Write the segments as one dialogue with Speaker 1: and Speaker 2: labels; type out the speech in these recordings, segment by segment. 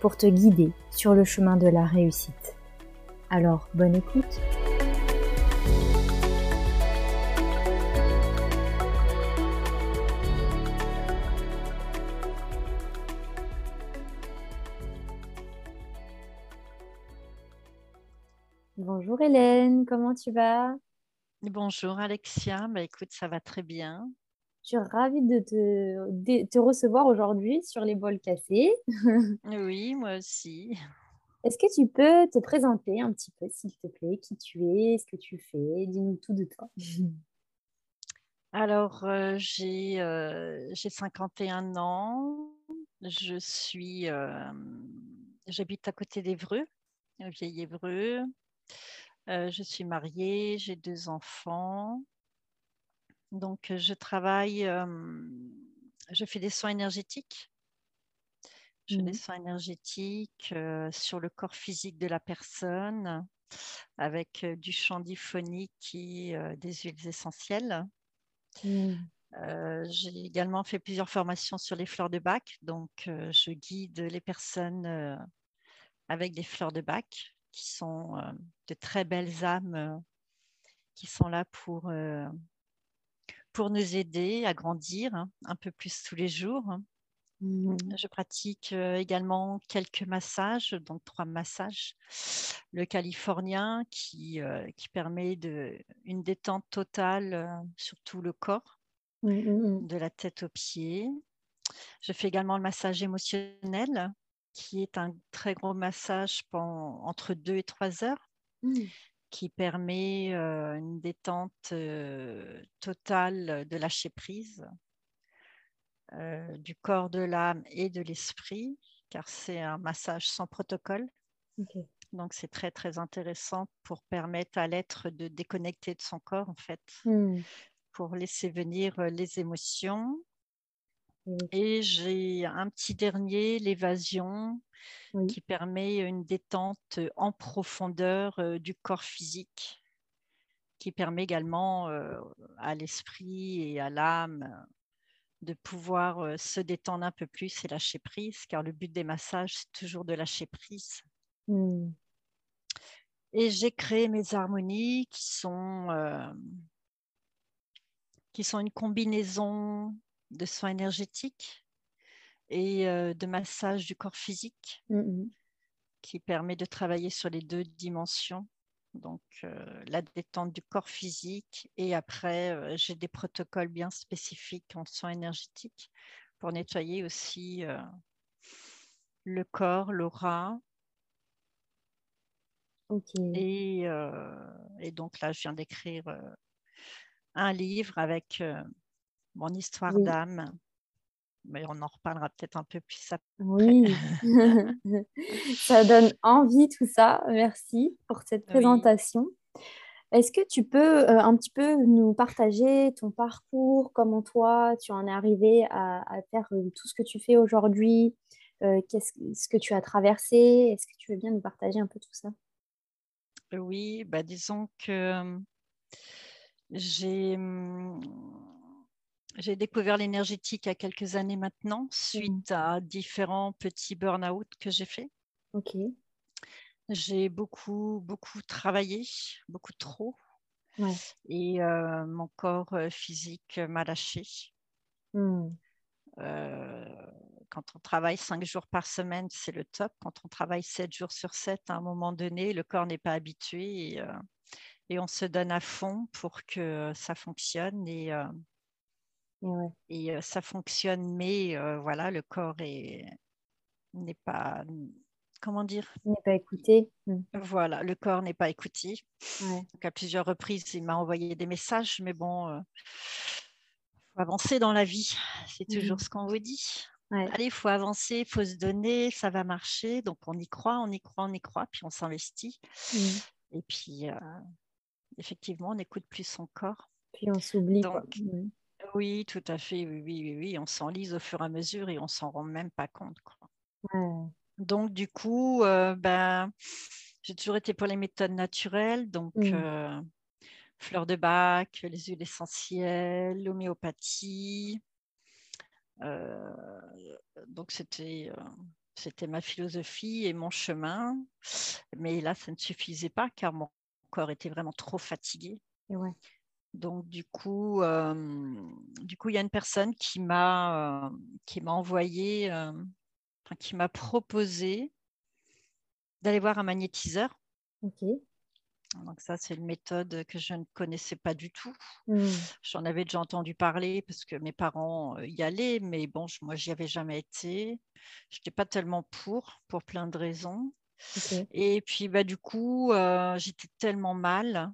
Speaker 1: pour te guider sur le chemin de la réussite. Alors, bonne écoute Bonjour Hélène, comment tu vas?
Speaker 2: Bonjour Alexia, bah, écoute, ça va très bien.
Speaker 1: Je suis ravie de te, te recevoir aujourd'hui sur les bols cassés.
Speaker 2: oui, moi aussi.
Speaker 1: Est-ce que tu peux te présenter un petit peu, s'il te plaît, qui tu es, ce que tu fais? Dis-nous tout de toi.
Speaker 2: Alors, euh, j'ai euh, 51 ans. Je suis, euh, j'habite à côté d'Evreux, vieil Évreux. Euh, je suis mariée, j'ai deux enfants. Donc, je travaille, je fais des soins énergétiques. Je fais des mmh. soins énergétiques sur le corps physique de la personne avec du chant diphonique et des huiles essentielles. Mmh. j'ai également fait plusieurs formations sur les fleurs de bac. Donc, je guide les personnes avec des fleurs de bac qui sont de très belles âmes qui sont là pour, pour nous aider à grandir hein, un peu plus tous les jours. Mmh Je pratique également quelques massages, donc trois massages. Le californien qui, qui permet de, une détente totale sur tout le corps, mmh, mmh, de la tête aux pieds. Je fais également le massage émotionnel qui est un très gros massage pendant, entre deux et trois heures, mmh. Qui permet une détente totale de lâcher prise du corps, de l'âme et de l'esprit, car c'est un massage sans protocole. Donc c'est très très intéressant pour permettre à l'être de déconnecter de son corps en fait, mmh. pour laisser venir les émotions et j'ai un petit dernier, l'évasion, qui permet une détente en profondeur du corps physique, qui permet également à l'esprit et à l'âme de pouvoir se détendre un peu plus et lâcher prise, car le but des massages, c'est toujours de lâcher prise. Mmh. Et j'ai créé mes harmonies qui sont, qui sont une combinaison de soins énergétiques et de massage du corps physique mmh qui permet de travailler sur les deux dimensions. Donc, la détente du corps physique et après, j'ai des protocoles bien spécifiques en soins énergétiques pour nettoyer aussi le corps, l'aura. Et, et, donc là, je viens d'écrire un livre avec mon histoire d'âme. Mais on en reparlera peut-être un peu plus après.
Speaker 1: Oui, ça donne envie tout ça. Merci pour cette présentation. Est-ce que tu peux euh, un petit peu nous partager ton parcours, comment toi tu en es arrivé à, faire euh, tout ce que tu fais aujourd'hui, euh, qu'est-ce que tu as traversé? Est-ce que tu veux bien nous partager un peu tout ça?
Speaker 2: Oui, bah disons que j'ai hum, j'ai découvert l'énergétique il y a quelques années maintenant, mmh. suite à différents petits burn-out que j'ai fait. Ok. J'ai beaucoup, beaucoup travaillé, beaucoup trop. Et euh, mon corps euh, physique m'a lâché. Mmh. Euh, quand on travaille cinq jours par semaine, c'est le top. Quand on travaille sept jours sur sept, à un moment donné, le corps n'est pas habitué et, et, on se donne à fond pour que ça fonctionne. Et et ça fonctionne, mais voilà, le corps n'est pas, comment dire?
Speaker 1: N'est pas écouté. Mmh.
Speaker 2: Voilà, le corps n'est pas écouté. Donc à plusieurs reprises, il m'a envoyé des messages, mais bon, il faut avancer dans la vie. C'est toujours mmh. ce qu'on vous dit. Allez, il faut avancer, il faut se donner, ça va marcher. Donc, on y croit, on y croit, on y croit, puis on s'investit. Mmh. Et puis, euh, effectivement, on n'écoute plus son corps.
Speaker 1: Puis on s'oublie. Mmh.
Speaker 2: Oui, tout à fait. Oui, oui, oui, On s'enlise au fur et à mesure et on s'en rend même pas compte. Donc, du coup, euh, ben, j'ai toujours été pour les méthodes naturelles. Donc, mmh. euh, fleurs de bac, les huiles essentielles, l'homéopathie. Euh, donc, c'était c'était ma philosophie et mon chemin. Mais là, ça ne suffisait pas car mon corps était vraiment trop fatigué. Donc du coup, du coup, il y a une personne qui m'a qui m'a envoyé, qui m'a proposé d'aller voir un magnétiseur.
Speaker 1: Ok.
Speaker 2: Donc ça, c'est une méthode que je ne connaissais pas du tout. Mmh. J'en avais déjà entendu parler parce que mes parents y allaient, mais bon, moi, j'y avais jamais été. Je n'étais pas tellement pour, pour plein de raisons. Et puis, bah, du coup, j'étais tellement mal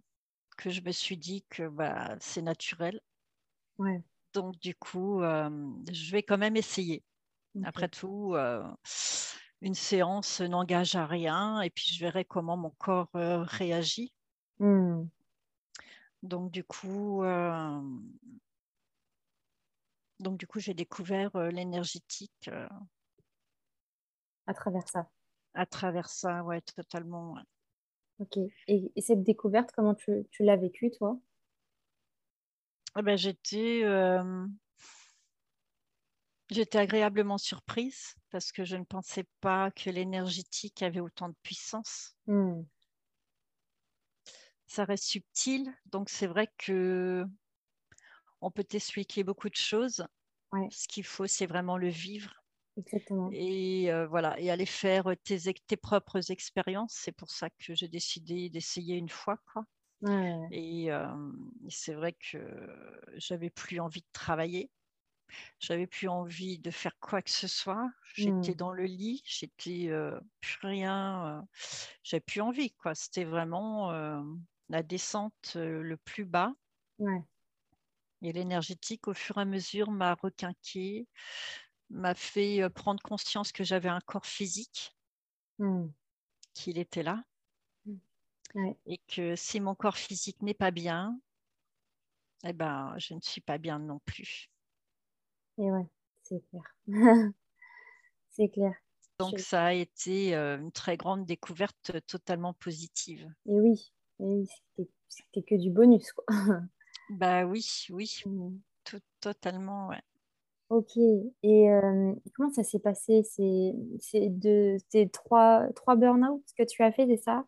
Speaker 2: que je me suis dit que bah, c'est naturel. Donc, du coup, je vais quand même essayer. Après tout, une séance n'engage à rien et puis je verrai comment mon corps réagit. Mmh. Donc, du coup, donc, du coup, j'ai découvert l'énergétique.
Speaker 1: à travers ça.
Speaker 2: À travers ça, ouais, totalement.
Speaker 1: Ok. Et, cette découverte, comment tu, l'as vécue, toi?
Speaker 2: Eh ben, J'étais euh, j'étais agréablement surprise parce que je ne pensais pas que l'énergétique avait autant de puissance. Hmm. Ça reste subtil, donc c'est vrai que on peut t'expliquer beaucoup de choses. Ce qu'il faut, c'est vraiment le vivre
Speaker 1: Exactement.
Speaker 2: Et voilà, et aller faire tes, tes propres expériences. C'est pour ça que j'ai décidé d'essayer une fois. Quoi. Et c'est vrai que j'avais plus envie de travailler. J'avais plus envie de faire quoi que ce soit. J'étais mmh. dans le lit, j'étais plus rien. j'avais plus envie. quoi. C'était vraiment la descente le plus bas. Et l'énergétique, au fur et à mesure, m'a requinqué m'a fait prendre conscience que j'avais un corps physique, mmh. qu'il était là, mmh. et que si mon corps physique n'est pas bien, eh ben, je ne suis pas bien non plus.
Speaker 1: Et ouais, c'est clair. c'est clair.
Speaker 2: Donc ça a été une très grande découverte totalement positive.
Speaker 1: Et oui, c'était que du bonus. Quoi.
Speaker 2: bah oui, oui, mmh. tout, totalement, ouais.
Speaker 1: Ok. Et comment ça s'est passé? C'est trois, trois burn-out que tu as fait, c'est ça?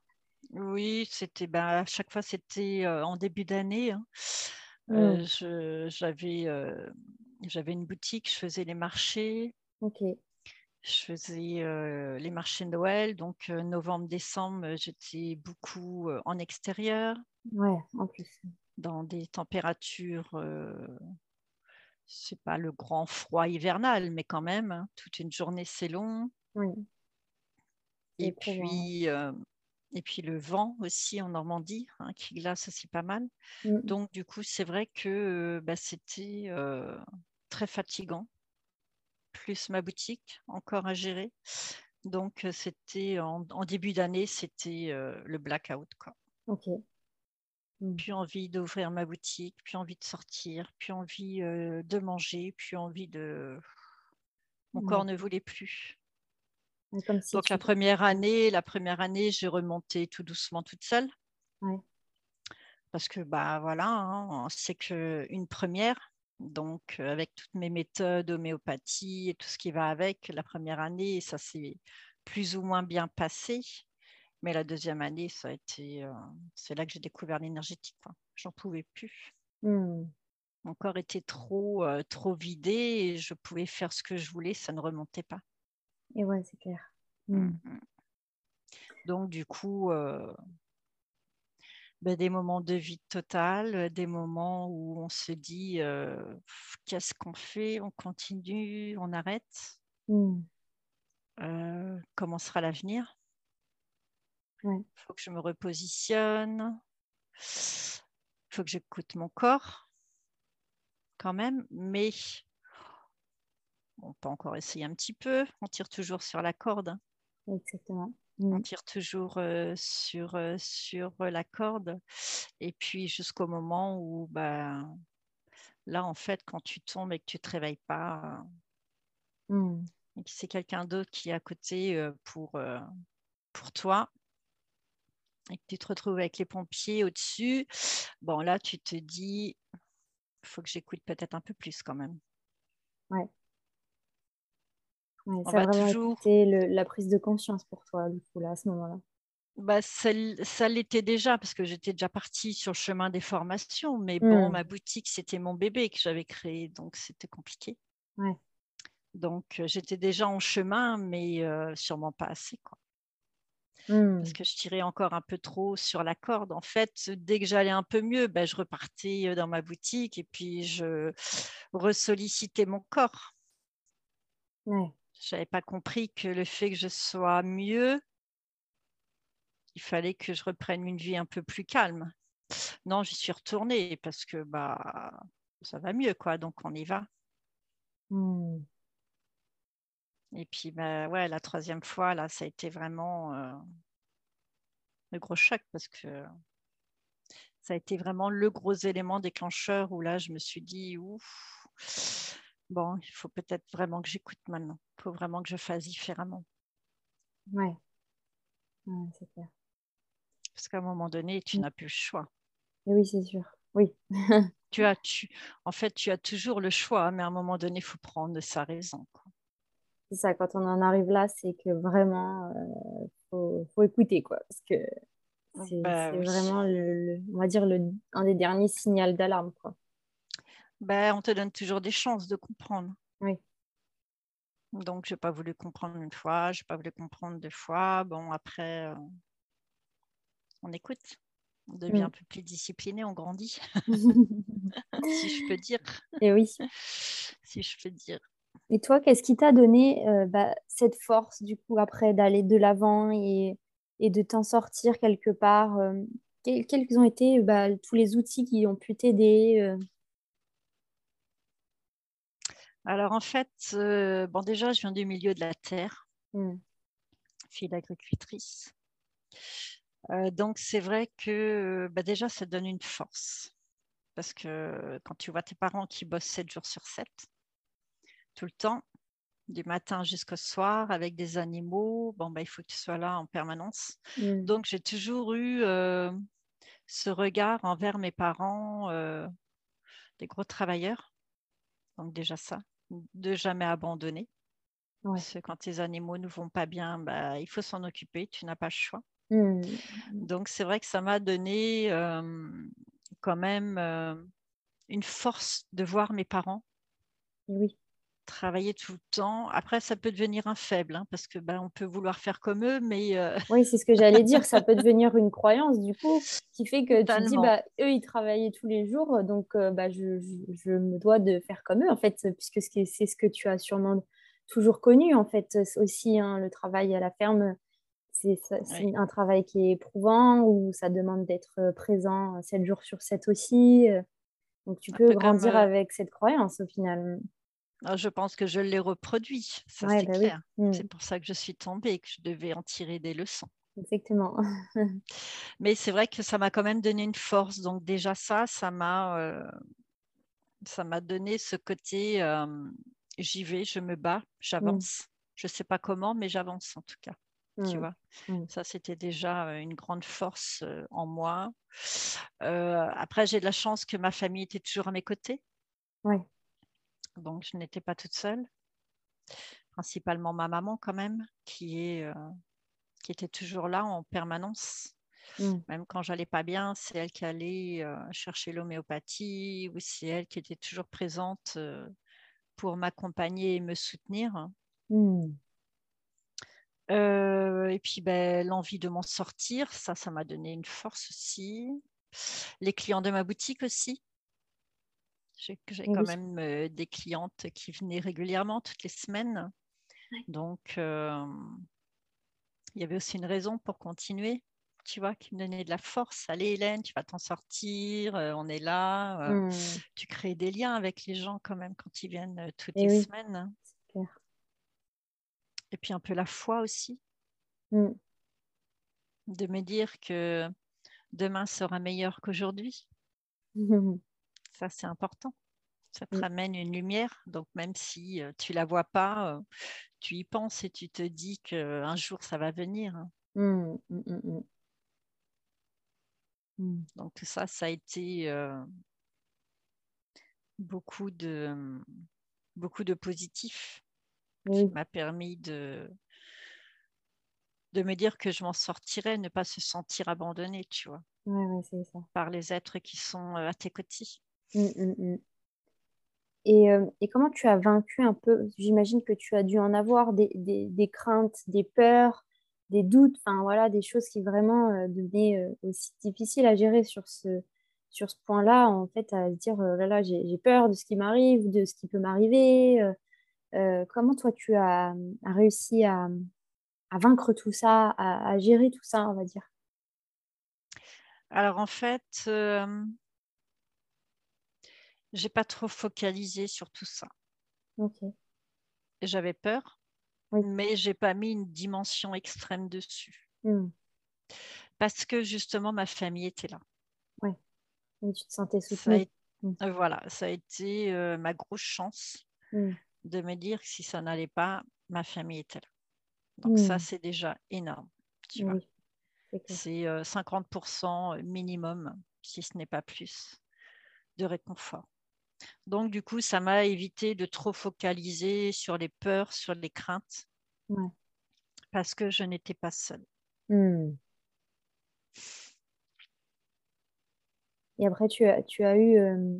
Speaker 2: Oui, c'était bah, à chaque fois c'était en début d'année. Hein. Mmh. j'avais j'avais une boutique, je faisais les marchés,
Speaker 1: Ok.
Speaker 2: je faisais les marchés de Noël, donc novembre-décembre, j'étais beaucoup en extérieur,
Speaker 1: Ouais, en plus.
Speaker 2: dans des températures c'est pas le grand froid hivernal, mais quand même, hein, toute une journée c'est long.
Speaker 1: Oui.
Speaker 2: Et puis, euh, et puis le vent aussi en Normandie, hein, qui glace aussi pas mal. Mm. Donc du coup, c'est vrai que euh, bah, c'était euh, très fatigant. Plus ma boutique encore à gérer. Donc c'était en, en, début d'année, c'était le blackout. Quoi.
Speaker 1: Ok.
Speaker 2: Mmh. plus envie d'ouvrir ma boutique, plus envie de sortir, plus envie de manger, plus envie de. Mon corps ne voulait plus. Donc la première année, la première année, j'ai remonté tout doucement toute seule. Parce que bah voilà, hein, c'est qu'une première. Donc avec toutes mes méthodes, homéopathie et tout ce qui va avec, la première année, ça s'est plus ou moins bien passé. Mais la deuxième année, ça a été, euh, c'est là que j'ai découvert l'énergétique. J'en pouvais plus. Mmh. Mon corps était trop, euh, trop vidé et je pouvais faire ce que je voulais, ça ne remontait pas.
Speaker 1: Et ouais, c'est clair.
Speaker 2: Mmh, mmh. Donc du coup, euh, ben, des moments de vide total, des moments où on se dit qu'est-ce qu'on fait, on continue, on arrête. comment sera l'avenir?
Speaker 1: Il
Speaker 2: faut que je me repositionne. Il faut que j'écoute mon corps quand même. Mais on peut encore essayer un petit peu. On tire toujours sur la corde.
Speaker 1: Exactement.
Speaker 2: On tire toujours euh, sur, euh, sur la corde. Et puis jusqu'au moment où, bah, là, en fait, quand tu tombes et que tu ne te réveilles pas,
Speaker 1: Mm.
Speaker 2: et que c'est quelqu'un d'autre qui est à côté euh, pour, euh, pour toi, et que tu te retrouves avec les pompiers au-dessus, bon, là, tu te dis, il faut que j'écoute peut-être un peu plus quand même.
Speaker 1: Ouais,
Speaker 2: On
Speaker 1: ça a
Speaker 2: va toujours-
Speaker 1: été le- la prise de conscience pour toi, du coup, là, à ce moment-là.
Speaker 2: Bah, ça, ça l'était déjà parce que j'étais déjà partie sur le chemin des formations, mais bon,
Speaker 1: Mm.
Speaker 2: ma boutique, c'était mon bébé que j'avais créé, donc c'était compliqué.
Speaker 1: Ouais.
Speaker 2: Donc, euh, j'étais déjà en chemin, mais euh, sûrement pas assez, quoi. Parce que je tirais encore un peu trop sur la corde. En fait, dès que j'allais un peu mieux, ben, je repartais dans ma boutique et puis je ressollicitais mon corps. Je n'avais pas compris que le fait que je sois mieux, il fallait que je reprenne une vie un peu plus calme. Non, j'y suis retournée parce que bah ça va mieux, quoi. Donc on y va.
Speaker 1: Mm.
Speaker 2: Et puis bah, ouais, la troisième fois, là, ça a été vraiment euh, le gros choc parce que ça a été vraiment le gros élément déclencheur où là, je me suis dit, ouf, bon, il faut peut-être vraiment que j'écoute maintenant. Il faut vraiment que je fasse différemment.
Speaker 1: Ouais. Ouais, c'est clair.
Speaker 2: Parce qu'à un moment donné, tu
Speaker 1: Mm.
Speaker 2: n'as plus le choix.
Speaker 1: Et oui, c'est sûr. Oui.
Speaker 2: Tu as, tu, en fait, tu as toujours le choix, mais à un moment donné, il faut prendre sa raison. quoi.
Speaker 1: C'est ça, quand on en arrive là, c'est que vraiment, euh, faut, faut écouter, quoi. Parce que c'est
Speaker 2: Bah
Speaker 1: c'est
Speaker 2: oui.
Speaker 1: vraiment, le, le- on va dire, le, un des derniers signaux d'alarme, quoi.
Speaker 2: Ben, on te donne toujours des chances de comprendre.
Speaker 1: Oui.
Speaker 2: Donc, je n'ai pas voulu comprendre une fois, je n'ai pas voulu comprendre deux fois. Bon, après, euh, on écoute. On devient
Speaker 1: Mm.
Speaker 2: un peu plus discipliné, on grandit, si je peux dire.
Speaker 1: Et oui.
Speaker 2: Si je peux dire.
Speaker 1: Et toi, qu'est-ce qui t'a donné euh, bah, cette force, du coup, après d'aller de l'avant et, et de t'en sortir quelque part euh, quels, quels ont été bah, tous les outils qui ont pu t'aider euh,
Speaker 2: Alors, en fait, bon, déjà, je viens du milieu de la terre, fille d'agricultrice. Euh, donc, c'est vrai que bah, déjà, ça te donne une force. Parce que quand tu vois tes parents qui bossent 7 jours sur 7, tout le temps, du matin jusqu'au soir, avec des animaux, bon, bah, il faut que tu sois là en permanence.
Speaker 1: hmm,
Speaker 2: Donc, j'ai toujours eu euh, ce regard envers mes parents, euh, des gros travailleurs. Donc, déjà ça, de jamais abandonner.
Speaker 1: ouais,
Speaker 2: Parce que quand tes animaux ne vont pas bien, bah, il faut s'en occuper, tu n'as pas le choix.
Speaker 1: hmm,
Speaker 2: Donc, c'est vrai que ça m'a donné euh, quand même euh, une force de voir mes parents
Speaker 1: oui,
Speaker 2: travailler tout le temps. Après, ça peut devenir un faible, hein, parce que ben, on peut vouloir faire comme eux, mais euh,
Speaker 1: oui, c'est ce que j'allais dire. Ça peut devenir une croyance, du coup, qui fait que tu te dis, bah, eux, ils travaillaient tous les jours, donc euh, bah, je, je- je me dois de faire comme eux, en fait, puisque c'est ce que tu as sûrement toujours connu, en fait, aussi, hein, le travail à la ferme. C'est
Speaker 2: Oui.
Speaker 1: un travail qui est éprouvant, où ça demande d'être euh, présent 7 jours sur 7 aussi. Donc, tu peux
Speaker 2: comme,
Speaker 1: grandir avec cette croyance, au final.
Speaker 2: Ah, je pense que je l'ai reproduit, ça
Speaker 1: Ouais,
Speaker 2: c'est
Speaker 1: bah oui.
Speaker 2: clair.
Speaker 1: Mm,
Speaker 2: C'est pour ça que je suis tombée et que je devais en tirer des leçons.
Speaker 1: exactement.
Speaker 2: Mais c'est vrai que ça m'a quand même donné une force. Donc déjà ça, ça m'a euh, ça m'a donné ce côté euh, j'y vais, je me bats, j'avance. Je ne sais pas comment, mais j'avance en tout cas. Tu
Speaker 1: Mm,
Speaker 2: vois, ça c'était déjà euh, une grande force euh, en moi. Après, j'ai de la chance que ma famille était toujours à mes côtés,
Speaker 1: Ouais.
Speaker 2: Donc je n'étais pas toute seule. Principalement ma maman quand même, qui est euh, qui était toujours là en permanence.
Speaker 1: Mm.
Speaker 2: Même quand j'allais pas bien, c'est elle qui allait euh, chercher l'homéopathie ou c'est elle qui était toujours présente euh, pour m'accompagner et me soutenir.
Speaker 1: Mm.
Speaker 2: Euh, et puis ben, l'envie de m'en sortir, ça, ça m'a donné une force aussi. Les clients de ma boutique aussi. J'ai quand
Speaker 1: oui.
Speaker 2: même euh, des clientes qui venaient régulièrement toutes les semaines. Donc, euh, il y avait aussi une raison pour continuer, tu vois, qui me donnait de la force. Allez, Hélène, tu vas t'en sortir, euh, on est là. euh,
Speaker 1: Mm.
Speaker 2: tu crées des liens avec les gens quand même quand ils viennent toutes
Speaker 1: Et
Speaker 2: les
Speaker 1: oui.
Speaker 2: semaines.
Speaker 1: C'est
Speaker 2: Et puis un peu la foi aussi.
Speaker 1: Mm.
Speaker 2: De me dire que demain sera meilleur qu'aujourd'hui. Ça, c'est important. Ça te
Speaker 1: Mm.
Speaker 2: ramène une lumière. Donc, même si euh, tu la vois pas, euh, tu y penses et tu te dis qu'un jour, ça va venir. hein.
Speaker 1: Mm, mm, mm, mm. Mm.
Speaker 2: Donc, ça, ça a été euh, beaucoup, de, beaucoup de positif qui m'a permis de, de me dire que je m'en sortirais, ne pas se sentir abandonnée, tu vois,
Speaker 1: ça.
Speaker 2: par les êtres qui sont euh, à tes côtés.
Speaker 1: Mm, mm, mm. Et, euh, et comment tu as vaincu un peu, j'imagine que tu as dû en avoir des, craintes, des peurs, des doutes, enfin voilà, des choses qui vraiment euh, devenaient euh, aussi difficiles à gérer sur ce, sur ce point-là, en fait, à se dire, là là, j'ai peur de ce qui m'arrive, de ce qui peut m'arriver. comment toi tu as, réussi à, vaincre tout ça, à, gérer tout ça, on va dire?
Speaker 2: Alors, en fait, j'ai pas trop focalisé sur tout ça. J'avais peur,
Speaker 1: Oui.
Speaker 2: mais j'ai pas mis une dimension extrême dessus.
Speaker 1: Mm.
Speaker 2: Parce que justement, ma famille était là.
Speaker 1: Et tu te sentais soutenue.
Speaker 2: été- euh, voilà, ça a été euh, ma grosse chance
Speaker 1: Mm.
Speaker 2: de me dire que si ça n'allait pas, ma famille était là. Donc ça, c'est déjà énorme. Tu vois.
Speaker 1: Oui, c'est clair.
Speaker 2: C'est euh, 50% minimum, si ce n'est pas plus, de réconfort. Donc, du coup, ça m'a évité de trop focaliser sur les peurs, sur les craintes,
Speaker 1: Ouais.
Speaker 2: parce que je n'étais pas seule.
Speaker 1: Hmm. Et après, tu as, tu as eu, euh,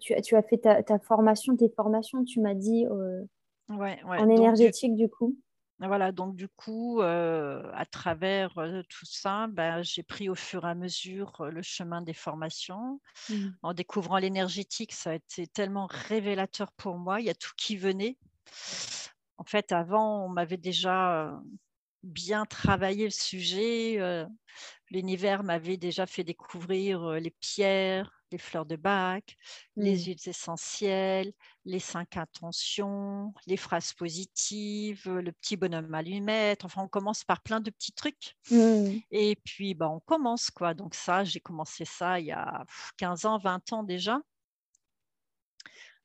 Speaker 1: tu as, tu as fait ta, ta formation, tes formations, tu m'as dit, euh,
Speaker 2: Ouais, ouais.
Speaker 1: en
Speaker 2: Donc, du-
Speaker 1: énergétique, du coup.
Speaker 2: Voilà, donc du coup, euh, à travers euh, tout ça, ben, j'ai pris au fur et à mesure euh, le chemin des formations.
Speaker 1: Hmm.
Speaker 2: En découvrant l'énergétique, ça a été tellement révélateur pour moi. Il y a tout qui venait. En fait, avant, on m'avait déjà bien travaillé le sujet. L'univers m'avait déjà fait découvrir les pierres, les fleurs de bac, les
Speaker 1: Hmm.
Speaker 2: huiles essentielles, les cinq intentions, les phrases positives, le petit bonhomme allumette. Enfin, on commence par plein de petits trucs.
Speaker 1: Hmm.
Speaker 2: Et puis, bah, on commence, quoi. Donc ça, j'ai commencé ça il y a pff, 15 ans, 20 ans déjà.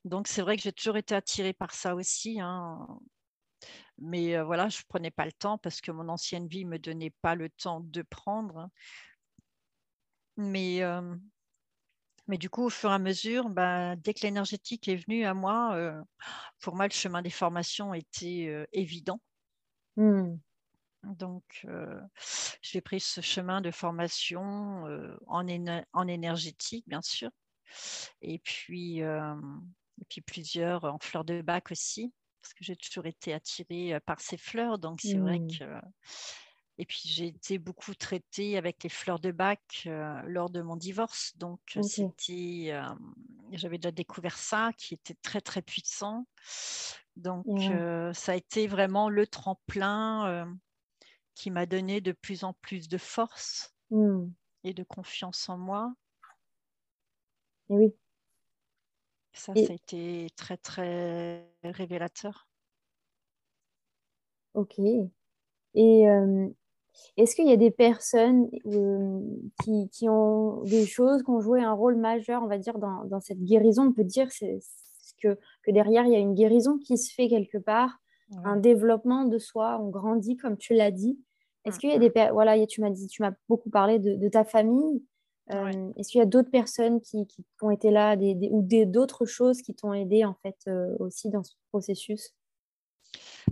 Speaker 2: Donc, c'est vrai que j'ai toujours été attirée par ça aussi. hein. Mais euh, voilà, je ne prenais pas le temps parce que mon ancienne vie ne me donnait pas le temps de prendre. Mais, euh, mais du coup, au fur et à mesure, bah, dès que l'énergétique est venue à moi, euh, pour moi, le chemin des formations était euh, évident.
Speaker 1: Hmm.
Speaker 2: Donc, euh, j'ai pris ce chemin de formation en, éne- en énergétique, bien sûr, et puis, et puis plusieurs en fleurs de bac aussi, parce que j'ai toujours été attirée par ces fleurs. Donc, c'est vrai
Speaker 1: Hmm.
Speaker 2: que. Et puis, j'ai été beaucoup traitée avec les fleurs de bac euh, lors de mon divorce. Donc,
Speaker 1: Ok.
Speaker 2: c'était. euh, J'avais déjà découvert ça, qui était très, très puissant. Donc, euh, ça a été vraiment le tremplin. euh, qui m'a donné de plus en plus de force
Speaker 1: Hmm.
Speaker 2: et de confiance en moi.
Speaker 1: Oui.
Speaker 2: Ça,
Speaker 1: Et-
Speaker 2: ça a été très, très révélateur.
Speaker 1: Ok. Et euh, est-ce qu'il y a des personnes euh, qui, qui ont des choses, qui ont joué un rôle majeur, on va dire, dans, dans cette guérison? On peut dire que, que derrière, il y a une guérison qui se fait quelque part, un développement de soi, on grandit, comme tu l'as dit. Est-ce qu'il y a des per- voilà, a- tu m'as dit, tu m'as beaucoup parlé de, de ta famille. Euh,
Speaker 2: Ouais.
Speaker 1: est-ce qu'il y a d'autres personnes qui, qui ont été là, des, des- ou des- d'autres choses qui t'ont aidé en fait euh, aussi dans ce processus?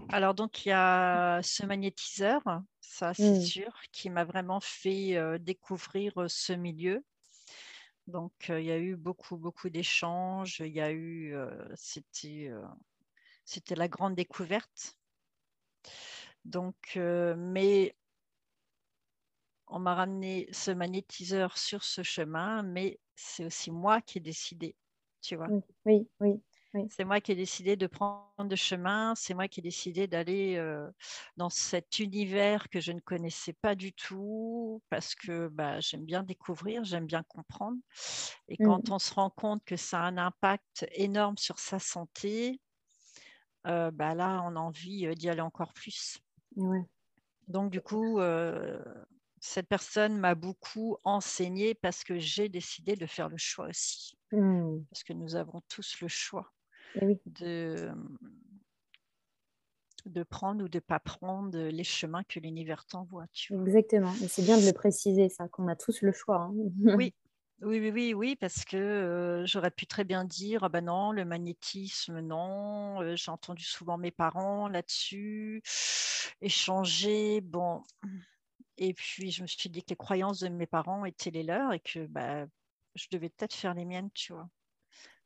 Speaker 2: Alors, donc, il y a ce magnétiseur, ça, c'est
Speaker 1: Mm.
Speaker 2: sûr, qui m'a vraiment fait découvrir ce milieu. Donc, il y a eu beaucoup, beaucoup d'échanges. Il y a eu, c'était, c'était la grande découverte. Donc, mais on m'a ramené ce magnétiseur sur ce chemin, mais c'est aussi moi qui ai décidé, tu vois?
Speaker 1: Oui, oui, oui.
Speaker 2: C'est moi qui ai décidé de prendre le chemin, c'est moi qui ai décidé d'aller euh, dans cet univers que je ne connaissais pas du tout, parce que bah, j'aime bien découvrir, j'aime bien comprendre. Et
Speaker 1: Mm.
Speaker 2: quand on se rend compte que ça a un impact énorme sur sa santé, bah là, on a envie d'y aller encore plus. Donc, du coup, cette personne m'a beaucoup enseigné parce que j'ai décidé de faire le choix aussi.
Speaker 1: Mmh.
Speaker 2: Parce que nous avons tous le choix
Speaker 1: oui.
Speaker 2: de, de prendre ou de ne pas prendre les chemins que l'univers t'envoie.
Speaker 1: Exactement. Et c'est bien de le préciser, ça, qu'on a tous le choix. hein.
Speaker 2: Oui, oui, oui, oui, oui, parce que euh, j'aurais pu très bien dire, ah ben non, le magnétisme, non. euh, J'ai entendu souvent mes parents là-dessus, échanger, bon. Et puis je me suis dit que les croyances de mes parents étaient les leurs et que bah, je devais peut-être faire les miennes, tu vois.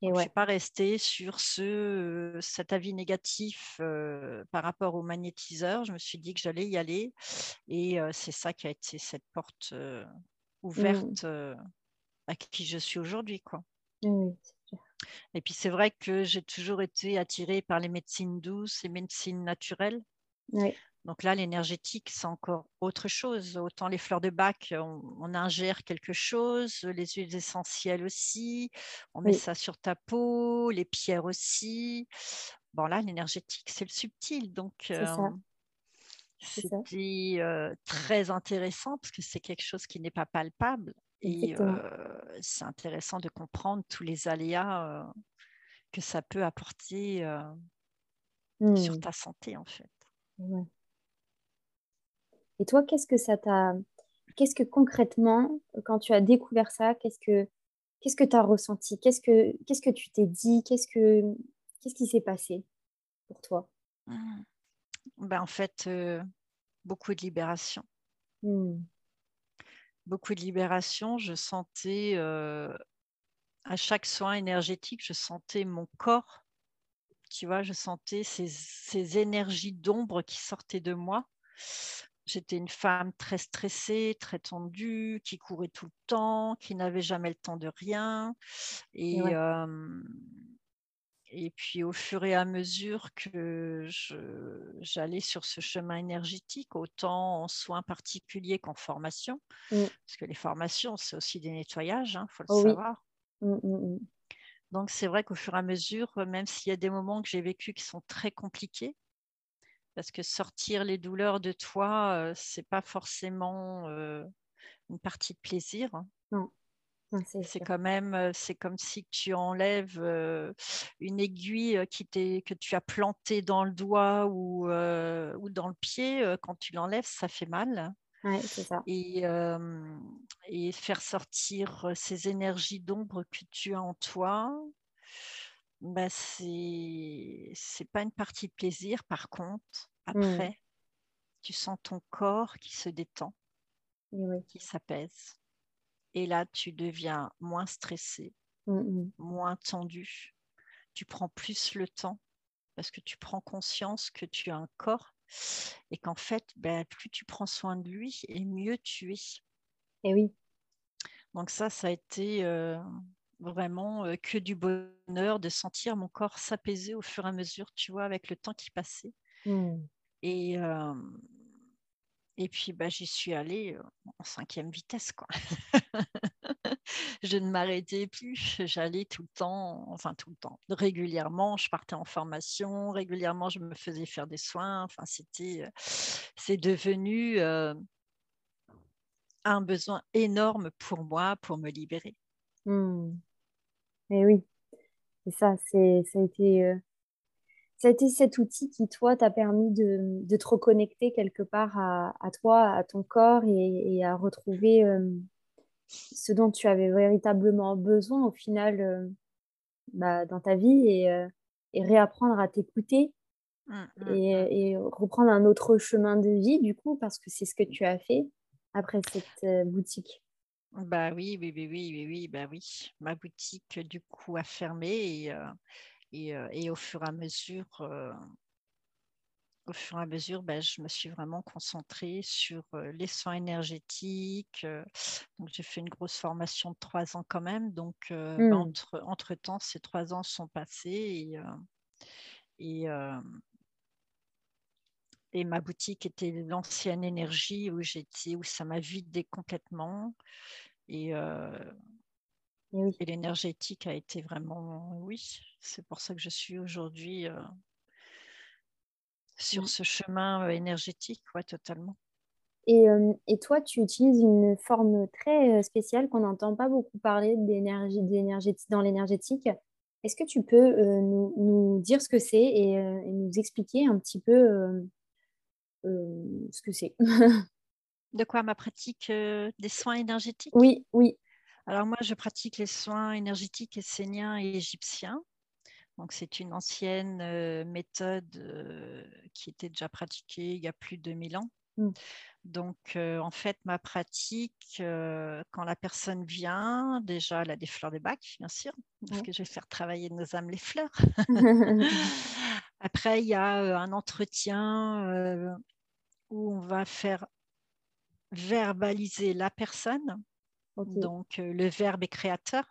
Speaker 1: Et
Speaker 2: Donc, Je ne suis pas restée sur ce, euh, cet avis négatif euh, par rapport au magnétiseur. Je me suis dit que j'allais y aller. Et euh, c'est ça qui a été cette porte euh,
Speaker 1: Mmh.
Speaker 2: ouverte à qui je suis aujourd'hui. quoi. Et puis c'est vrai que j'ai toujours été attirée par les médecines douces, les médecines naturelles.
Speaker 1: Oui.
Speaker 2: Donc là, l'énergétique, c'est encore autre chose. Autant les fleurs de bac, on, on ingère quelque chose, les huiles essentielles aussi, on met ça sur ta peau, les pierres aussi. Bon là, l'énergétique, c'est le subtil. Donc
Speaker 1: C'est ça.
Speaker 2: euh, c'était euh, très intéressant parce que c'est quelque chose qui n'est pas palpable. Et euh, c'est intéressant de comprendre tous les aléas euh, que ça peut apporter sur
Speaker 1: Mmh.
Speaker 2: ta santé, en fait.
Speaker 1: Ouais. Et toi, qu'est-ce que ça t'a... Qu'est-ce que concrètement, quand tu as découvert ça, qu'est-ce que qu'est-ce que tu as ressenti? Qu'est-ce que qu'est-ce que tu t'es dit? Qu'est-ce que qu'est-ce qui s'est passé pour toi?
Speaker 2: Mm. Ben, en fait, euh, beaucoup de libération.
Speaker 1: Mmh.
Speaker 2: Beaucoup de libération. Je sentais, euh, à chaque soin énergétique, je sentais mon corps, tu vois, je sentais ces, ces énergies d'ombre qui sortaient de moi. J'étais une femme très stressée, très tendue, qui courait tout le temps, qui n'avait jamais le temps de rien.
Speaker 1: Et
Speaker 2: Et,
Speaker 1: ouais.
Speaker 2: euh, et puis au fur et à mesure que j'allais sur ce chemin énergétique, autant en soins particuliers qu'en formation,
Speaker 1: Mm.
Speaker 2: parce que les formations, c'est aussi des nettoyages, il faut le
Speaker 1: Oh
Speaker 2: savoir.
Speaker 1: Mmh, mmh, mmh.
Speaker 2: Donc c'est vrai qu'au fur et à mesure, même s'il y a des moments que j'ai vécu qui sont très compliqués, parce que sortir les douleurs de toi, euh, c'est pas forcément euh, une partie de plaisir. hein.
Speaker 1: Non, non, c'est
Speaker 2: quand même, euh, c'est comme si tu enlèves euh, une aiguille qui que tu as plantée dans le doigt ou, ou dans le pied. Quand tu l'enlèves, ça fait mal.
Speaker 1: Ouais, ça.
Speaker 2: Et, et faire sortir ces énergies d'ombre que tu as en toi, bah c'est c'est pas une partie de plaisir. Par contre,
Speaker 1: Mmh.
Speaker 2: après, tu sens ton corps qui se détend, qui s'apaise. Et là, tu deviens moins stressé,
Speaker 1: Mmh, mmh.
Speaker 2: moins tendu. Tu prends plus le temps parce que tu prends conscience que tu as un corps et qu'en fait, ben, plus tu prends soin de lui et mieux tu es.
Speaker 1: Et oui.
Speaker 2: Donc ça, ça a été euh, vraiment euh, que du bonheur de sentir mon corps s'apaiser au fur et à mesure, tu vois, avec le temps qui passait.
Speaker 1: Mmh.
Speaker 2: Et, euh, et puis, bah, j'y suis allée en cinquième vitesse, quoi. je ne m'arrêtais plus. J'allais tout le temps, enfin tout le temps, régulièrement. Je partais en formation, régulièrement, je me faisais faire des soins. Enfin, c'était, c'est devenu euh, un besoin énorme pour moi pour me libérer.
Speaker 1: Mmh. Et oui. Et ça, c'est, ça a été, euh, ça a été cet outil qui, toi, t'a permis de, de te reconnecter quelque part à, à toi, à ton corps et, et à retrouver euh, ce dont tu avais véritablement besoin au final euh, bah, dans ta vie et, et réapprendre à t'écouter
Speaker 2: Mm, mm,
Speaker 1: et,
Speaker 2: mm.
Speaker 1: et reprendre un autre chemin de vie, du coup, parce que c'est ce que tu as fait après cette boutique.
Speaker 2: Bah oui, oui, oui, oui, oui, oui, bah oui. Ma boutique, du coup, a fermé et, euh, et, euh, et au fur et à mesure, euh, au fur et à mesure, bah, je me suis vraiment concentrée sur les soins énergétiques. donc, j'ai fait une grosse formation de trois ans quand même. Donc, bah,
Speaker 1: Mm.
Speaker 2: entre, entre-temps, ces trois ans sont passés et, et, et ma boutique était l'ancienne énergie où j'étais, où ça m'a vidé complètement. Et, euh,
Speaker 1: Et oui.
Speaker 2: et l'énergétique a été vraiment, oui, c'est pour ça que je suis aujourd'hui euh, sur ce chemin énergétique, ouais, totalement.
Speaker 1: Et, et, toi, tu utilises une forme très spéciale qu'on n'entend pas beaucoup parler d'énergie, dans l'énergétique. Est-ce que tu peux nous, nous, dire ce que c'est et, et, nous expliquer un petit peu ce que c'est
Speaker 2: De quoi ma pratique des soins énergétiques?
Speaker 1: Oui, oui.
Speaker 2: Alors moi, je pratique les soins énergétiques esséniens et égyptiens. Donc c'est une ancienne méthode qui était déjà pratiquée il y a plus de 2000 ans. Mmh. Donc, en fait, ma pratique, quand la personne vient, déjà, elle a des fleurs de bac, bien sûr, parce que je vais faire travailler nos âmes les fleurs. Après, il y a un entretien où on va faire verbaliser la personne. Donc, le verbe est créateur.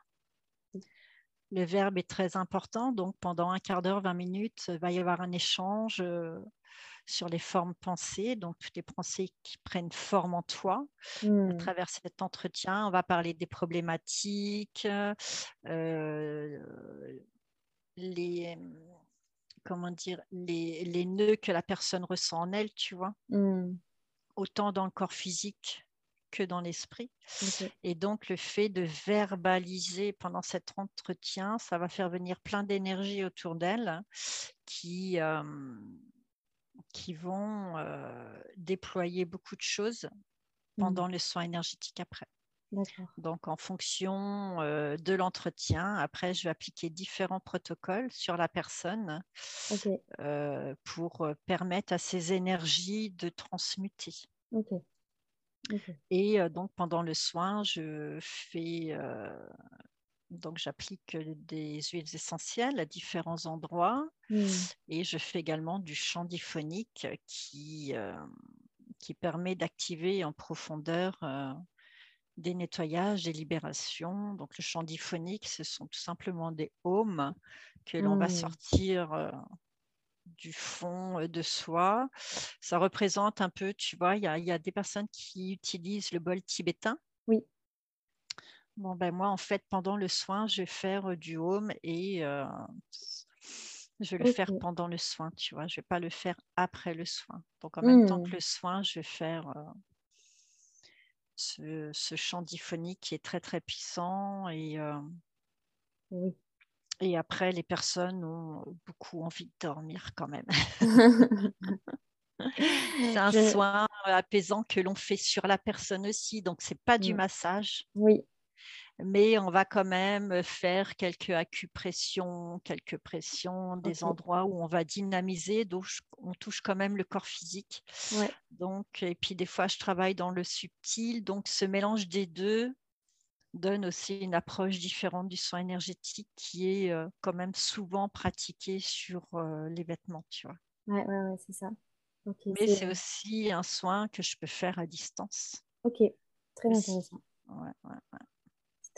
Speaker 2: Le verbe est très important. Donc, pendant un quart d'heure, 20 minutes, il va y avoir un échange sur les formes pensées, donc toutes les pensées qui prennent forme en toi. À mmh. travers cet entretien, on va parler des problématiques, euh, les comment dire les, les, nœuds que la personne ressent en elle, tu vois, mmh. autant dans le corps physique que dans l'esprit. Et donc, le fait de verbaliser pendant cet entretien, ça va faire venir plein d'énergie autour d'elle qui, euh, qui vont euh, déployer beaucoup de choses mmh. pendant le soin énergétique après. Donc, en fonction euh, de l'entretien, après, je vais appliquer différents protocoles sur la personne euh, pour permettre à ces énergies de transmuter. Et donc, pendant le soin, je fais donc, j'applique des huiles essentielles à différents endroits mmh. et je fais également du chant diphonique qui, qui permet d'activer en profondeur des nettoyages, des libérations. Donc, le chant diphonique, ce sont tout simplement des haumes que l'on va mmh. sortir du fond de soi. Ça représente un peu, tu vois, il y a, y a, des personnes qui utilisent le bol tibétain.
Speaker 1: Oui.
Speaker 2: Bon, ben moi, en fait, pendant le soin, je vais faire du home et je vais le faire pendant le soin, tu vois. Je ne vais pas le faire après le soin. Donc, en même temps que mmh. le soin, je vais faire ce, ce, chant diphonique qui est très, très puissant. Et, et après, les personnes ont beaucoup envie de dormir quand même. C'est un soin apaisant que l'on fait sur la personne aussi. Donc, ce n'est pas du mmh. massage.
Speaker 1: Oui
Speaker 2: mais on va quand même faire quelques acupressions, quelques pressions, des endroits où on va dynamiser, donc on touche quand même le corps physique. Donc, et puis des fois, je travaille dans le subtil, donc ce mélange des deux donne aussi une approche différente du soin énergétique qui est euh, quand même souvent pratiqué sur euh, les vêtements, tu vois.
Speaker 1: Ouais, ouais, c'est ça.
Speaker 2: mais c'est aussi un soin que je peux faire à distance.
Speaker 1: Ok, très intéressant.
Speaker 2: Ouais, ouais, ouais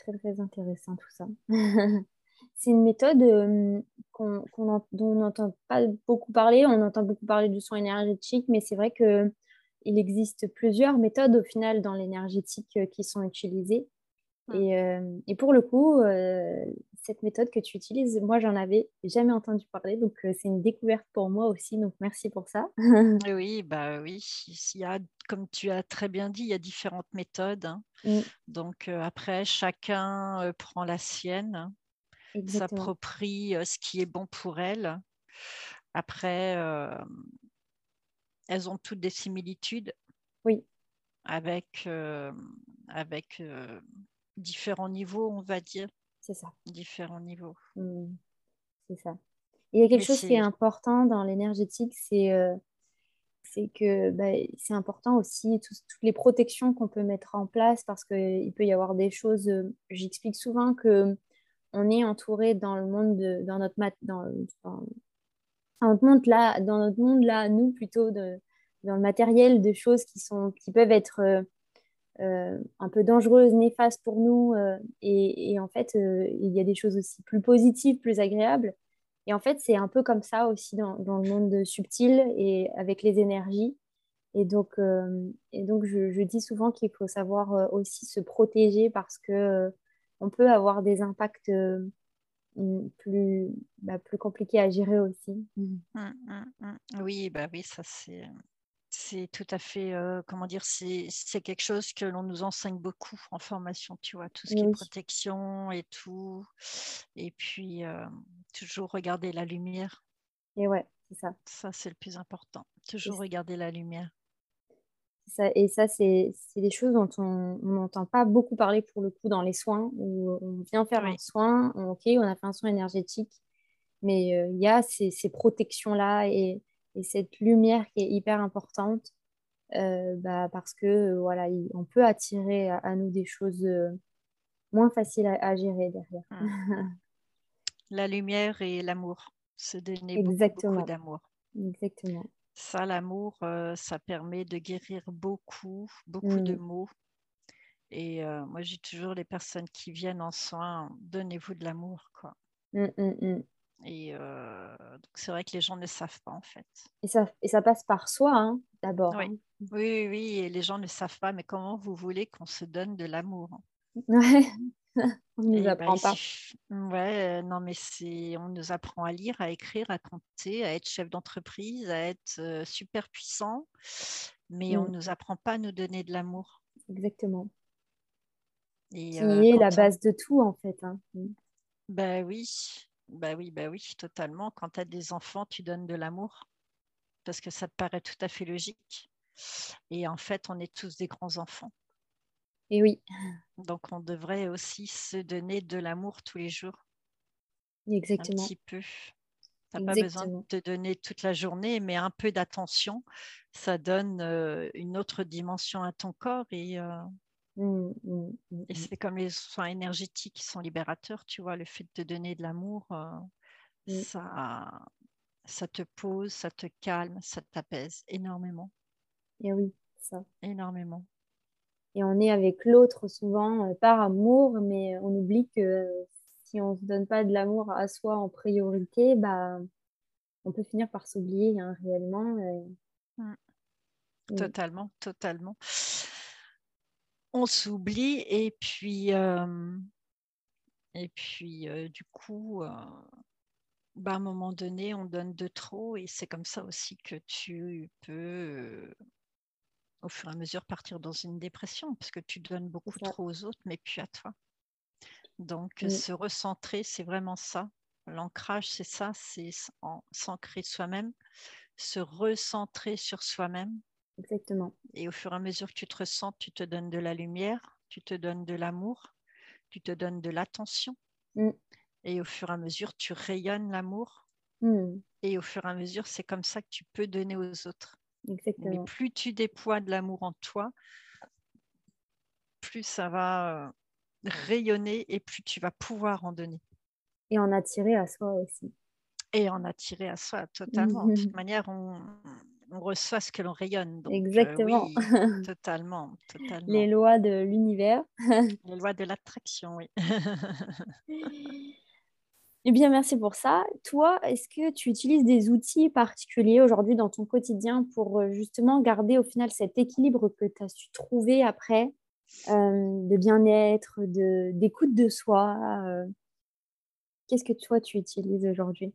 Speaker 1: très très intéressant tout ça. c'est une méthode euh, qu'on, dont on n'entend pas beaucoup parler. On entend beaucoup parler du soin énergétique, mais c'est vrai que il existe plusieurs méthodes au final dans l'énergétique euh, qui sont utilisées. Mmh. Et, euh, et, pour le coup, cette méthode que tu utilises, moi, j'en avais jamais entendu parler. Donc, c'est une découverte pour moi aussi. Donc, merci pour ça.
Speaker 2: oui, bah oui. Il y a, comme tu as très bien dit, il y a différentes méthodes. Hein. Mmh. Donc, après, chacun prend la sienne, s'approprie ce qui est bon pour elle. Après, elles ont toutes des similitudes.
Speaker 1: Oui.
Speaker 2: Avec, avec différents niveaux, on va dire.
Speaker 1: C'est ça.
Speaker 2: Différents niveaux.
Speaker 1: Mmh. C'est ça. il y a quelque chose qui est important dans l'énergétique, c'est euh, que bah, c'est important aussi toutes les protections qu'on peut mettre en place parce qu'il peut y avoir des choses. Euh, j'explique souvent que on est entouré dans le monde, de, dans notre mat, dans, dans, notre monde là, dans notre monde là, nous plutôt de, dans le matériel de choses qui sont, qui peuvent être euh, euh, un peu dangereuse, néfaste pour nous. Euh, et, en fait, euh, il y a des choses aussi plus positives, plus agréables. Et en fait, c'est un peu comme ça aussi dans, le monde subtil et avec les énergies. Et donc, et donc je, dis souvent qu'il faut savoir aussi se protéger parce que on peut avoir des impacts plus, bah, plus compliqué à gérer aussi.
Speaker 2: Mmh, mmh, mmh. Oui, bah oui, ça c'est c'est tout à fait, euh, comment dire, c'est quelque chose que l'on nous enseigne beaucoup en formation, tu vois, tout ce qui est protection et tout. Et puis, euh, toujours regarder la lumière.
Speaker 1: Et ouais, c'est ça.
Speaker 2: Ça, c'est le plus important. Toujours regarder la lumière.
Speaker 1: Ça, et ça, c'est des choses dont on n'entend pas beaucoup parler pour le coup dans les soins, où on vient faire un soin, ok, on a fait un soin énergétique, mais euh, il y a ces, ces protections-là et et cette lumière qui est hyper importante euh, bah, parce que euh, voilà, on peut attirer à, nous des choses euh, moins faciles à, gérer derrière.
Speaker 2: Mmh. La lumière et l'amour, se donner Exactement. beaucoup, d'amour.
Speaker 1: Exactement.
Speaker 2: Ça, l'amour, ça permet de guérir beaucoup, beaucoup de mmh. maux. Et moi, j'ai toujours les personnes qui viennent en soins, donnez-vous de l'amour. quoi. Mmh, et euh, c'est vrai que les gens ne savent pas en fait.
Speaker 1: Et ça, et ça passe par soi hein, d'abord.
Speaker 2: Oui. Hein. oui. oui, et les gens ne savent pas, mais comment vous voulez qu'on se donne de l'amour
Speaker 1: Ouais, on ne nous
Speaker 2: bah,
Speaker 1: apprend pas.
Speaker 2: Ouais, euh, non, mais c'est, on nous apprend à lire, à écrire, à compter, à être chef d'entreprise, à être euh, super puissant, mais on ne mm. nous apprend pas à nous donner de l'amour.
Speaker 1: Exactement. Et, qui est la base de tout en fait. Hein.
Speaker 2: Ben oui, bah oui, bah oui, totalement. Quand tu as des enfants, tu donnes de l'amour parce que ça te paraît tout à fait logique. Et en fait, on est tous des grands enfants.
Speaker 1: Et oui.
Speaker 2: Donc, on devrait aussi se donner de l'amour tous les jours.
Speaker 1: Exactement.
Speaker 2: Un petit peu. Tu n'as pas besoin de te donner toute la journée, mais un peu d'attention, ça donne euh, une autre dimension à ton corps et, euh, Mmh, mmh, mmh, et c'est comme les soins énergétiques qui sont libérateurs, tu vois, le fait de te donner de l'amour, euh, ça, ça te pose, ça te calme, ça t'apaise énormément.
Speaker 1: Et oui, ça.
Speaker 2: Énormément.
Speaker 1: Et on est avec l'autre souvent euh, par amour, mais on oublie que si on ne se donne pas de l'amour à soi en priorité, bah, on peut finir par s'oublier hein, réellement.
Speaker 2: Totalement, totalement on s'oublie et puis, et puis du coup, bah, à un moment donné, on donne de trop et c'est comme ça aussi que tu peux, au fur et à mesure, partir dans une dépression parce que tu donnes beaucoup trop aux autres, mais plus à toi. Donc, se recentrer, c'est vraiment ça. L'ancrage, c'est ça, c'est s'ancrer soi-même, se recentrer sur soi-même
Speaker 1: Exactement.
Speaker 2: Et au fur et à mesure que tu te ressens, tu te donnes de la lumière, tu te donnes de l'amour, tu te donnes de l'attention. Mm. Et au fur et à mesure, tu rayonnes l'amour. Mm. Et au fur et à mesure, c'est comme ça que tu peux donner aux autres.
Speaker 1: Exactement.
Speaker 2: Mais plus tu déploies de l'amour en toi, plus ça va euh, rayonner et plus tu vas pouvoir en donner.
Speaker 1: Et en attirer à soi aussi.
Speaker 2: Et en attirer à soi, totalement. De toute manière, on, on reçoit ce que l'on rayonne.
Speaker 1: Euh, Exactement.
Speaker 2: totalement, totalement.
Speaker 1: Les lois de l'univers.
Speaker 2: Les lois de l'attraction, oui.
Speaker 1: Eh bien, merci pour ça. Toi, est-ce que tu utilises des outils particuliers aujourd'hui dans ton quotidien pour euh, justement garder au final cet équilibre que tu as su trouver après euh, de bien-être, d'écoute de, soi Qu'est-ce que toi, tu utilises aujourd'hui?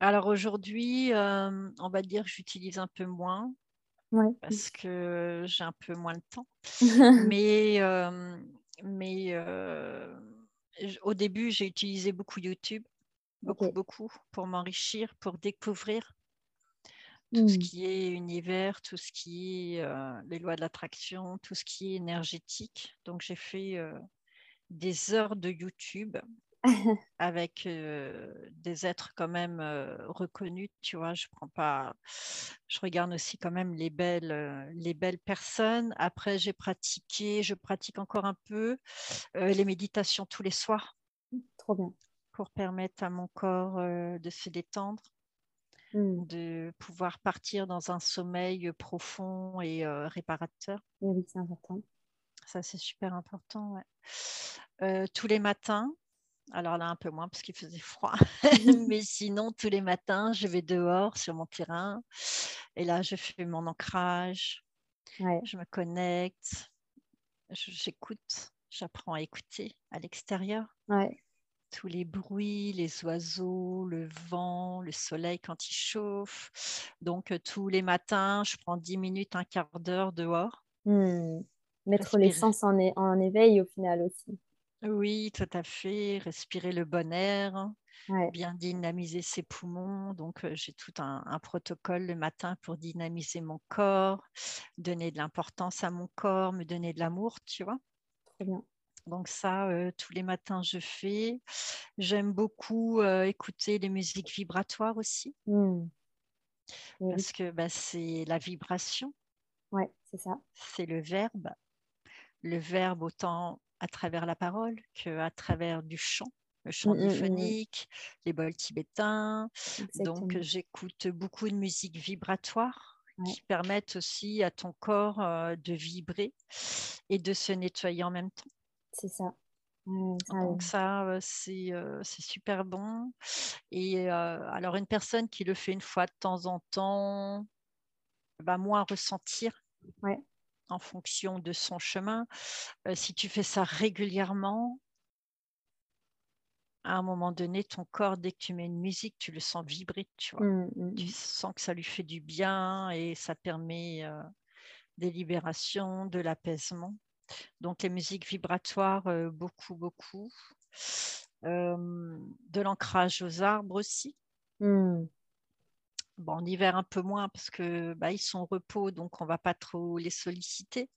Speaker 2: Alors aujourd'hui, euh, on va dire que j'utilise un peu moins parce que j'ai un peu moins de temps. mais euh, mais euh, au début, j'ai utilisé beaucoup YouTube, beaucoup, beaucoup, pour m'enrichir, pour découvrir tout ce mmh. qui est univers, tout ce qui est les lois de l'attraction, tout ce qui est énergétique. Donc j'ai fait des heures de YouTube avec des êtres quand même reconnus, tu vois. Je prends pas, je regarde aussi quand même les belles, les belles personnes. Après, j'ai pratiqué, je pratique encore un peu les méditations tous les soirs.
Speaker 1: Mmh, trop bien.
Speaker 2: Pour permettre à mon corps de se détendre, mmh. de pouvoir partir dans un sommeil profond et réparateur.
Speaker 1: Oui, c'est important.
Speaker 2: Ça, c'est super important. tous les matins, alors là, un peu moins parce qu'il faisait froid. Mais sinon, tous les matins, je vais dehors sur mon terrain. Et là, je fais mon ancrage. Je me connecte. J'écoute. J'apprends à écouter à l'extérieur. tous les bruits, les oiseaux, le vent, le soleil quand il chauffe. Donc, tous les matins, je prends 10 minutes, un quart d'heure dehors.
Speaker 1: Hmm. Mettre les sens en, en, éveil au final aussi.
Speaker 2: Oui, tout à fait. Respirer le bon air, bien dynamiser ses poumons. Donc, j'ai tout un, un, protocole le matin pour dynamiser mon corps, donner de l'importance à mon corps, me donner de l'amour, tu vois.
Speaker 1: Très bien.
Speaker 2: Donc ça, tous les matins, je fais. J'aime beaucoup écouter les musiques vibratoires aussi. Mmh. Parce que bah, c'est la vibration.
Speaker 1: Oui, c'est ça.
Speaker 2: C'est le verbe. Le verbe autant à travers la parole qu'à travers du chant, le chant mmh, mmh, les bols tibétains. Donc j'écoute beaucoup de musique vibratoire qui permettent aussi à ton corps de vibrer et de se nettoyer en même temps.
Speaker 1: C'est ça.
Speaker 2: Donc ça, c'est super bon. Et alors une personne qui le fait une fois de temps en temps va moins ressentir en fonction de son chemin. si tu fais ça régulièrement, à un moment donné, ton corps, dès que tu mets une musique, tu le sens vibrer, tu vois. Mmh, mmh, tu sens que ça lui fait du bien et ça permet des libérations, de l'apaisement. Donc les musiques vibratoires, euh, beaucoup, beaucoup. Euh, de l'ancrage aux arbres aussi. Bon, en hiver un peu moins parce que bah, ils sont au repos, donc on va pas trop les solliciter.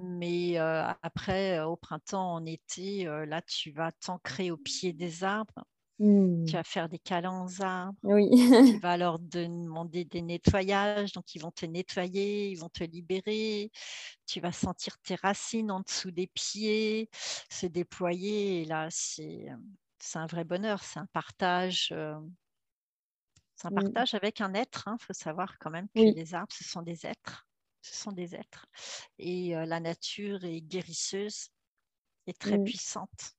Speaker 2: Mais euh, après, au printemps, en été, là, tu vas t'ancrer au pied des arbres tu mmh. vas faire des câlins aux arbres.
Speaker 1: Oui.
Speaker 2: tu vas leur demander des nettoyages. Donc, ils vont te nettoyer, ils vont te libérer. Tu vas sentir tes racines en dessous des pieds se déployer. Et là, c'est un vrai bonheur. C'est un partage. Euh, c'est un mmh. partage avec un être. Il hein. faut savoir quand même que les arbres, ce sont des êtres. Ce sont des êtres. Et euh, la nature est guérisseuse et très mmh. puissante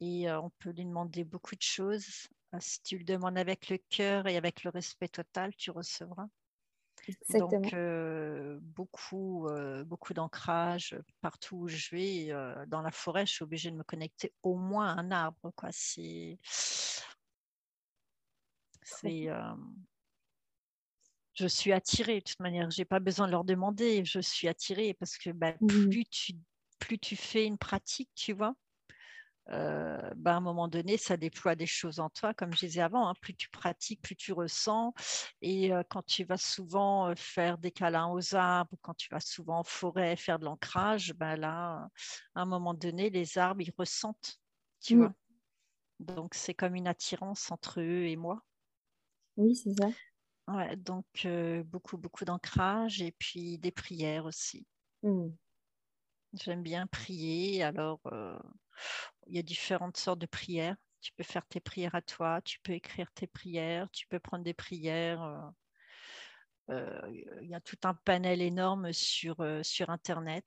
Speaker 2: et on peut lui demander beaucoup de choses. Si tu le demandes avec le cœur et avec le respect total, tu recevras.
Speaker 1: Exactement.
Speaker 2: Donc, beaucoup, beaucoup d'ancrage partout où je vais. dans la forêt, je suis obligée de me connecter au moins à un arbre. Quoi. C'est, c'est, je suis attirée de toute manière. Je n'ai pas besoin de leur demander. Je suis attirée parce que bah, plus, tu, plus tu fais une pratique, tu vois, euh, ben, à un moment donné, ça déploie des choses en toi, comme je disais avant, hein, plus tu pratiques, plus tu ressens. Et euh, quand tu vas souvent euh, faire des câlins aux arbres, quand tu vas souvent en forêt faire de l'ancrage, ben là, à un moment donné, les arbres, ils ressentent, tu vois. Donc, c'est comme une attirance entre eux et moi.
Speaker 1: Oui, c'est ça.
Speaker 2: Ouais, donc, beaucoup, beaucoup d'ancrage et puis des prières aussi.
Speaker 1: Mmh.
Speaker 2: J'aime bien prier. Alors, il y a différentes sortes de prières. Tu peux faire tes prières à toi, tu peux écrire tes prières, tu peux prendre des prières. Euh, euh, il y a tout un panel énorme sur, euh, sur Internet.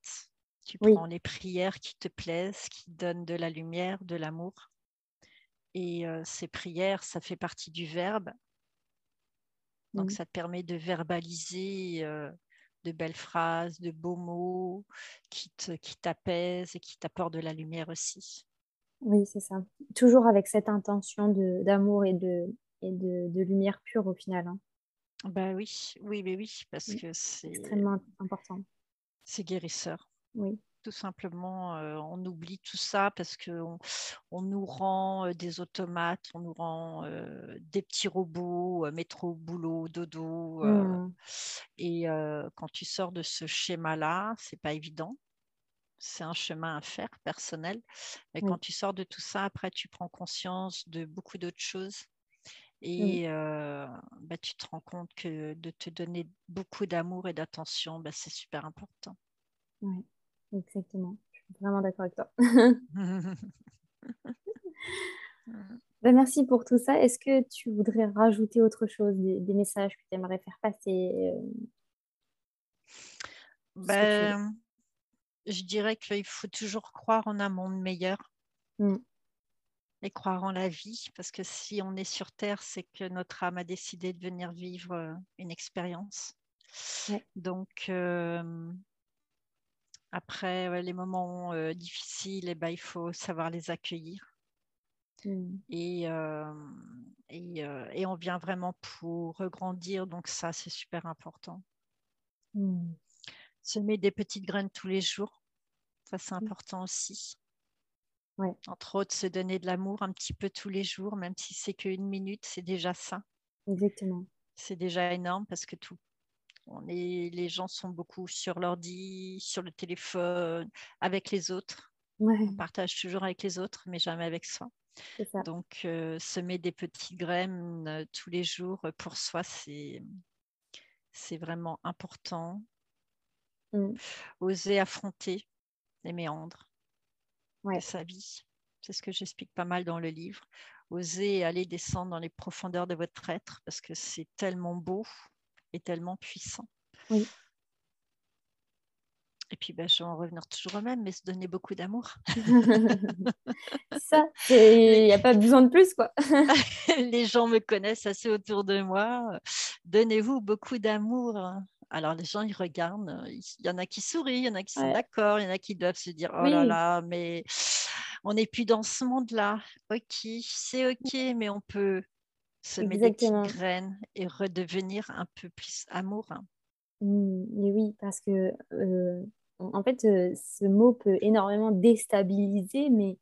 Speaker 2: Tu prends les prières qui te plaisent, qui donnent de la lumière, de l'amour. Et ces prières, ça fait partie du verbe. Donc, ça te permet de verbaliser de belles phrases, de beaux mots qui t'apaisent qui et qui t'apportent de la lumière aussi.
Speaker 1: Oui, c'est ça. Toujours avec cette intention d'amour et, de, et de, lumière pure au final. Hein.
Speaker 2: Bah oui, oui, mais oui, parce que c'est
Speaker 1: extrêmement important.
Speaker 2: C'est guérisseur.
Speaker 1: Oui.
Speaker 2: Tout simplement, euh, on oublie tout ça parce qu'on on nous rend euh, des automates, on nous rend euh, des petits robots, métro, boulot, dodo. Mmh. Et quand tu sors de ce schéma-là, c'est pas évident c'est un chemin à faire personnel. Mais quand tu sors de tout ça, après, tu prends conscience de beaucoup d'autres choses. Et bah, tu te rends compte que de te donner beaucoup d'amour et d'attention, bah, c'est super important.
Speaker 1: Oui, exactement. Je suis vraiment d'accord avec toi. Bah, merci pour tout ça. Est-ce que tu voudrais rajouter autre chose, des, messages que tu aimerais faire passer
Speaker 2: ben, je dirais qu'il faut toujours croire en un monde meilleur mm. et croire en la vie, parce que si on est sur Terre, c'est que notre âme a décidé de venir vivre euh, une expérience. Donc, euh, après les moments euh, difficiles, eh ben, il faut savoir les accueillir. Mm. Et, et, et, on vient vraiment pour regrandir, donc ça, c'est super important. Mm. Semer des petites graines tous les jours, ça, c'est important aussi. Entre autres, se donner de l'amour un petit peu tous les jours, même si c'est qu'une minute, c'est déjà ça.
Speaker 1: Exactement.
Speaker 2: C'est déjà énorme parce que tout, on est, les gens sont beaucoup sur l'ordi, sur le téléphone, avec les autres. On partage toujours avec les autres, mais jamais avec soi. Donc, euh, semer des petites graines euh, tous les jours euh, pour soi, c'est, vraiment important. Mm. Oser affronter les méandres de sa vie. C'est ce que j'explique pas mal dans le livre. Oser aller descendre dans les profondeurs de votre être parce que c'est tellement beau et tellement puissant. Oui. Et puis, ben, je vais en revenir toujours au même, mais se donner beaucoup d'amour.
Speaker 1: Ça, il n'y a pas besoin de plus, quoi.
Speaker 2: les gens me connaissent assez autour de moi. Donnez-vous beaucoup d'amour. Alors, les gens, ils regardent. Il y en a qui sourient, il y en a qui sont d'accord, il y en a qui doivent se dire Oh là là, mais on n'est plus dans ce monde-là. Ok, c'est ok, mais on peut se mettre des petites graines et redevenir un peu plus amour.
Speaker 1: Mmh, oui, parce que euh, en fait, euh, ce mot peut énormément déstabiliser, mais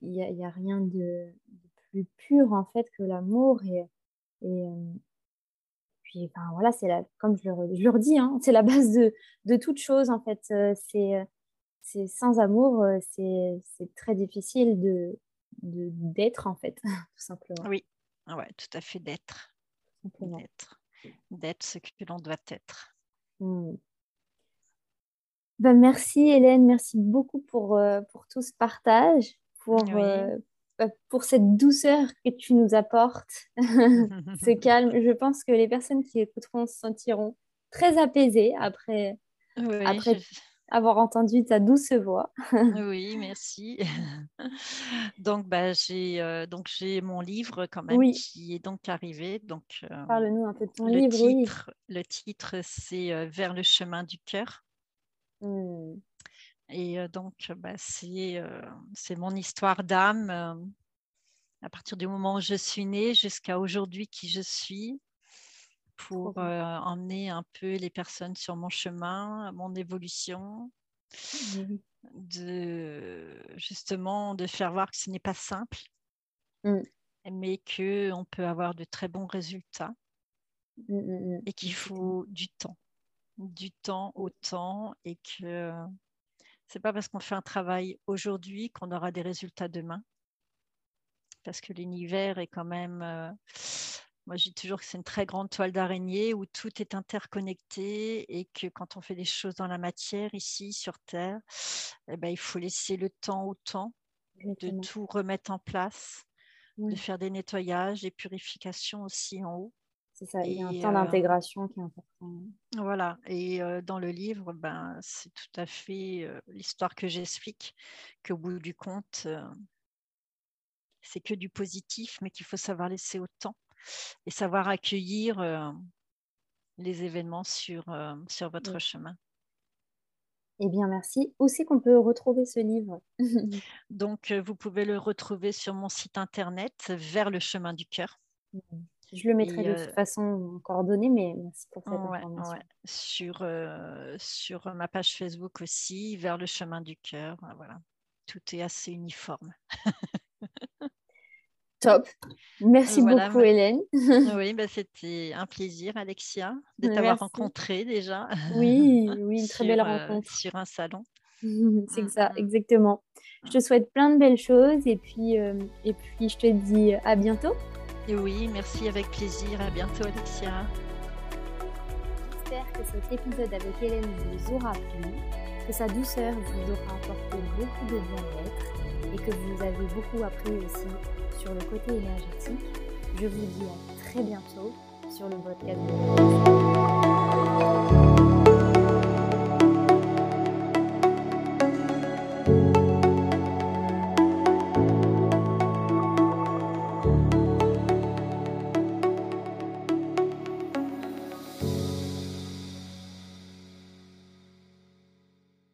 Speaker 1: il n'y a, y a, rien de, plus pur en fait que l'amour. Et, et euh, puis, voilà, c'est la, comme je le, je le redis, hein, c'est la base de, de toute chose en fait. C'est, c'est sans amour, c'est, c'est très difficile de, de, d'être en fait, tout simplement.
Speaker 2: Oui, ouais, tout à fait d'être. D'être. D'être ce que l'on doit être. Mmh.
Speaker 1: Ben, merci Hélène, merci beaucoup pour, euh, pour tout ce partage, pour, euh, bah, pour cette douceur que tu nous apportes, ce calme. Je pense que les personnes qui écouteront se sentiront très apaisées après, après avoir entendu ta douce voix.
Speaker 2: oui, merci. donc, bah, j'ai euh, donc j'ai mon livre quand même qui est donc arrivé. Donc,
Speaker 1: Parle-nous un peu de ton livre.
Speaker 2: Titre, Le titre, c'est Vers le chemin du cœur. Mmh. Et donc, bah, c'est mon histoire d'âme à partir du moment où je suis née jusqu'à aujourd'hui qui je suis pour emmener un peu les personnes sur mon chemin, mon évolution, mmh de justement de faire voir que ce n'est pas simple, mmh. mais qu'on peut avoir de très bons résultats. Et qu'il faut du temps. Du temps au temps et que c'est pas parce qu'on fait un travail aujourd'hui qu'on aura des résultats demain. Parce que l'univers est quand même, euh, moi je dis toujours que c'est une très grande toile d'araignée où tout est interconnecté et que quand on fait des choses dans la matière ici sur Terre, eh ben, il faut laisser le temps au temps de tout remettre en place, de faire des nettoyages, des purifications aussi en haut
Speaker 1: c'est ça, il y a un temps d'intégration qui est important.
Speaker 2: Voilà, et dans le livre, ben, c'est tout à fait l'histoire que j'explique, qu'au bout du compte, c'est que du positif, mais qu'il faut savoir laisser au temps et savoir accueillir les événements sur, sur votre chemin.
Speaker 1: Eh bien, merci. Où c'est qu'on peut retrouver ce livre?
Speaker 2: Donc, vous pouvez le retrouver sur mon site internet, Vers le chemin du cœur.
Speaker 1: Mmh. Je le mettrai de toute façon en coordonnées, mais merci pour cette information.
Speaker 2: Sur, sur ma page Facebook aussi, vers le chemin du cœur. Voilà. Tout est assez uniforme.
Speaker 1: Top. Merci beaucoup, Hélène.
Speaker 2: oui, bah, c'était un plaisir, Alexia, de t'avoir rencontré déjà.
Speaker 1: Oui, oui, une très belle rencontre.
Speaker 2: sur un salon.
Speaker 1: C'est ça, mm, mm. exactement. Je te souhaite plein de belles choses et puis, et puis je te dis à bientôt
Speaker 2: oui, merci avec plaisir. À bientôt, Alexia.
Speaker 1: J'espère que cet épisode avec Hélène vous aura plu, que sa douceur vous aura apporté beaucoup de bien-être et que vous avez beaucoup appris aussi sur le côté énergétique. Je vous dis à très bientôt sur le podcast